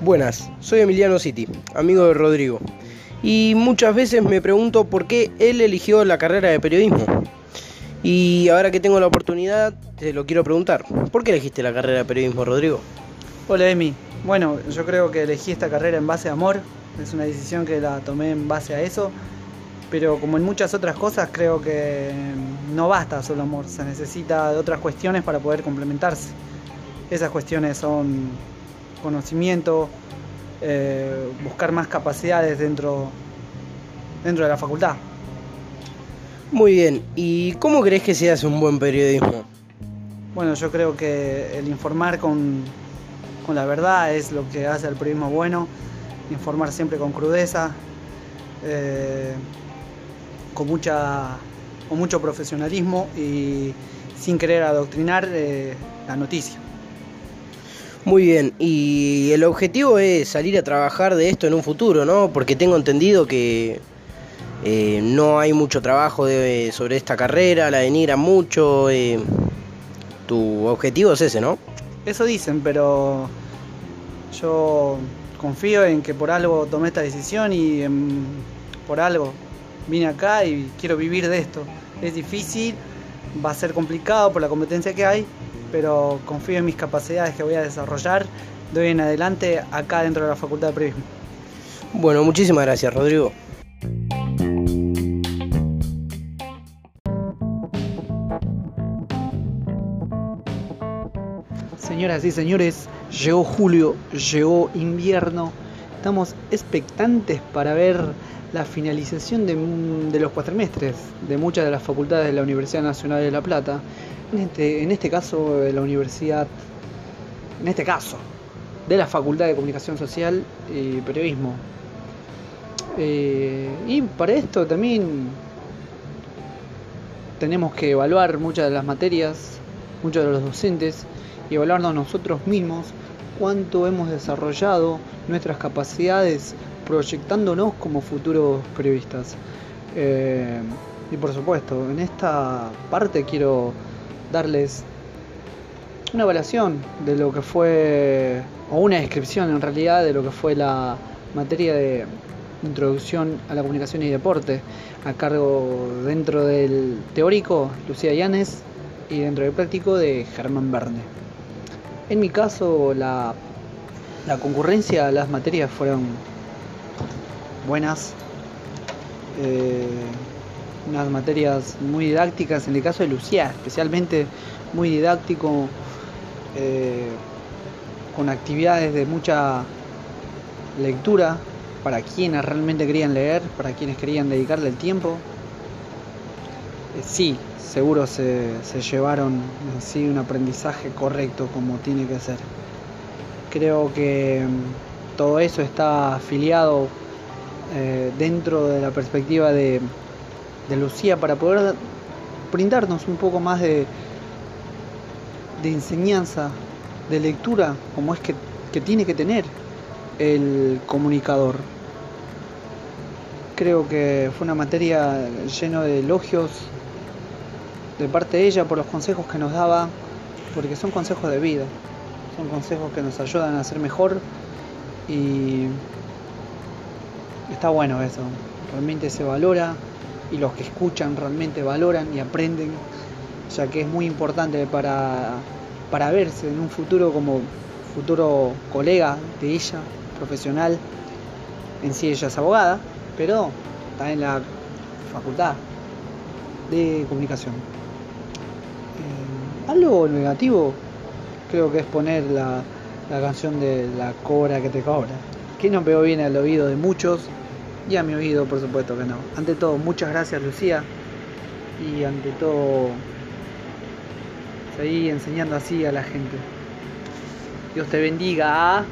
Buenas, soy Emiliano City, amigo de Rodrigo, y muchas veces me pregunto por qué él eligió la carrera de periodismo. Y ahora que tengo la oportunidad, te lo quiero preguntar, ¿por qué elegiste la carrera de periodismo, Rodrigo? Hola Emi, bueno, yo creo que elegí esta carrera en base a amor, es una decisión que la tomé en base a eso, pero como en muchas otras cosas creo que no basta solo amor, se necesita de otras cuestiones para poder complementarse. Esas cuestiones son conocimiento, eh, buscar más capacidades dentro, dentro de la facultad. Muy bien, ¿y cómo crees que se hace un buen periodismo? Bueno, yo creo que el informar con, con la verdad es lo que hace al periodismo bueno, informar siempre con crudeza, eh, con, mucha, con mucho profesionalismo y sin querer adoctrinar eh, la noticia. Muy bien, y el objetivo es salir a trabajar de esto en un futuro, ¿no? Porque tengo entendido que eh, no hay mucho trabajo sobre esta carrera, la denigran mucho. Tu objetivo es ese, ¿no? Eso dicen, pero yo confío en que por algo tomé esta decisión y por algo vine acá y quiero vivir de esto. Es difícil, va a ser complicado por la competencia que hay, pero confío en mis capacidades que voy a desarrollar de hoy en adelante acá dentro de la Facultad de Periodismo. Bueno, muchísimas gracias, Rodrigo. Señoras y señores, llegó julio, llegó invierno. Estamos expectantes para ver la finalización de, los cuatrimestres de muchas de las facultades de la Universidad Nacional de La Plata en este, este caso de la universidad, en este caso, de la Facultad de Comunicación Social y Periodismo. Eh, y para esto también tenemos que evaluar muchas de las materias, muchos de los docentes, y evaluarnos nosotros mismos cuánto hemos desarrollado nuestras capacidades proyectándonos como futuros periodistas. Eh, y por supuesto, en esta parte quiero darles una evaluación de lo que fue, o una descripción en realidad de lo que fue la materia de introducción a la comunicación y deporte, a cargo dentro del teórico Lucía Llanes y dentro del práctico de Germán Verne. En mi caso, la, la concurrencia las materias fueron buenas. Eh, unas materias muy didácticas, en el caso de Lucía, especialmente muy didáctico, eh, con actividades de mucha lectura para quienes realmente querían leer, para quienes querían dedicarle el tiempo. Sí, seguro se, llevaron sí un aprendizaje correcto como tiene que ser. Creo que mm, todo eso está afiliado eh, dentro de la perspectiva de Lucía para poder brindarnos un poco más de, de enseñanza, de lectura, como es que, que tiene que tener el comunicador. Creo que fue una materia llena de elogios de parte de ella por los consejos que nos daba, porque son consejos de vida, son consejos que nos ayudan a ser mejor y está bueno eso, realmente se valora y los que escuchan realmente valoran y aprenden, ya que es muy importante para, para verse en un futuro como futuro colega de ella, profesional. En sí ella es abogada, pero está en la facultad de comunicación. Eh, algo negativo creo que es poner la, la canción de la cobra que te cobra, que no pegó bien al oído de muchos y a mi oído, por supuesto que no. Ante todo, muchas gracias Lucía. Y ante todo, seguí enseñando así a la gente. Dios te bendiga. ¿ah?